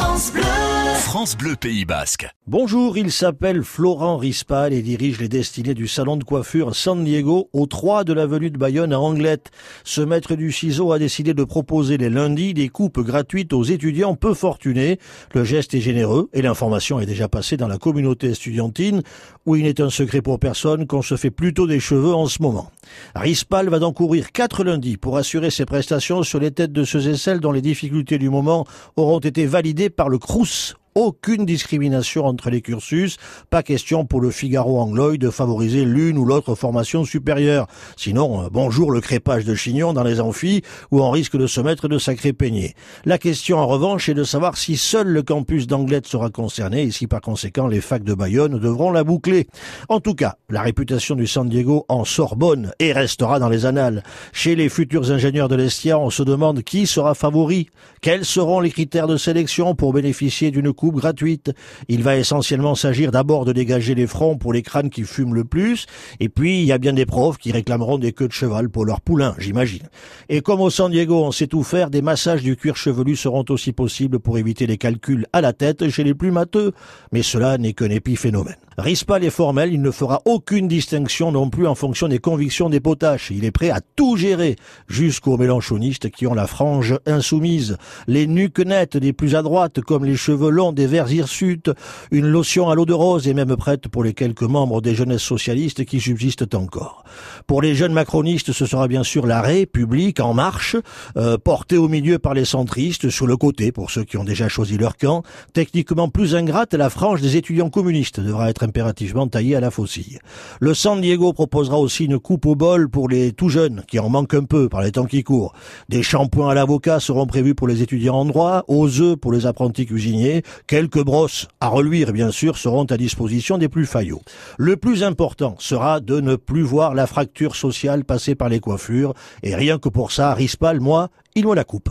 France Bleu. France Bleu Pays Basque. Bonjour, il s'appelle Florent Rispal et dirige les destinées du salon de coiffure San Diego au 3 de l'avenue de Bayonne à Anglette. Ce maître du ciseau a décidé de proposer les lundis des coupes gratuites aux étudiants peu fortunés. Le geste est généreux et l'information est déjà passée dans la communauté estudiantine où il n'est un secret pour personne qu'on se fait plutôt des cheveux en ce moment. Rispal va donc courir quatre lundis pour assurer ses prestations sur les têtes de ceux et celles dont les difficultés du moment auront été validées par le CRUS aucune discrimination entre les cursus, pas question pour le Figaro anglois de favoriser l'une ou l'autre formation supérieure. Sinon, euh, bonjour le crépage de chignon dans les amphis où on risque de se mettre de sacrés peignets. La question en revanche est de savoir si seul le campus d'Anglette sera concerné et si par conséquent les facs de Bayonne devront la boucler. En tout cas, la réputation du San Diego en Sorbonne et restera dans les annales. Chez les futurs ingénieurs de l'Estia, on se demande qui sera favori, quels seront les critères de sélection pour bénéficier d'une coupe gratuite. Il va essentiellement s'agir d'abord de dégager les fronts pour les crânes qui fument le plus, et puis il y a bien des profs qui réclameront des queues de cheval pour leur poulain, j'imagine. Et comme au San Diego on sait tout faire, des massages du cuir chevelu seront aussi possibles pour éviter les calculs à la tête chez les plus matheux, mais cela n'est qu'un épiphénomène. Rispal est formel, il ne fera aucune distinction non plus en fonction des convictions des potaches. Il est prêt à tout gérer, jusqu'aux mélanchonistes qui ont la frange insoumise, les nuques nettes des plus à droite, comme les cheveux longs des verts hirsutes, une lotion à l'eau de rose et même prête pour les quelques membres des jeunesses socialistes qui subsistent encore. Pour les jeunes macronistes, ce sera bien sûr la République en marche, euh, portée au milieu par les centristes, sur le côté pour ceux qui ont déjà choisi leur camp. Techniquement plus ingrate, la frange des étudiants communistes devra être impérativement taillé à la faucille. Le San Diego proposera aussi une coupe au bol pour les tout jeunes, qui en manquent un peu par les temps qui courent. Des shampoings à l'avocat seront prévus pour les étudiants en droit, aux œufs pour les apprentis cuisiniers, quelques brosses à reluire bien sûr seront à disposition des plus faillots. Le plus important sera de ne plus voir la fracture sociale passer par les coiffures, et rien que pour ça, Rispal, moi, il me la coupe.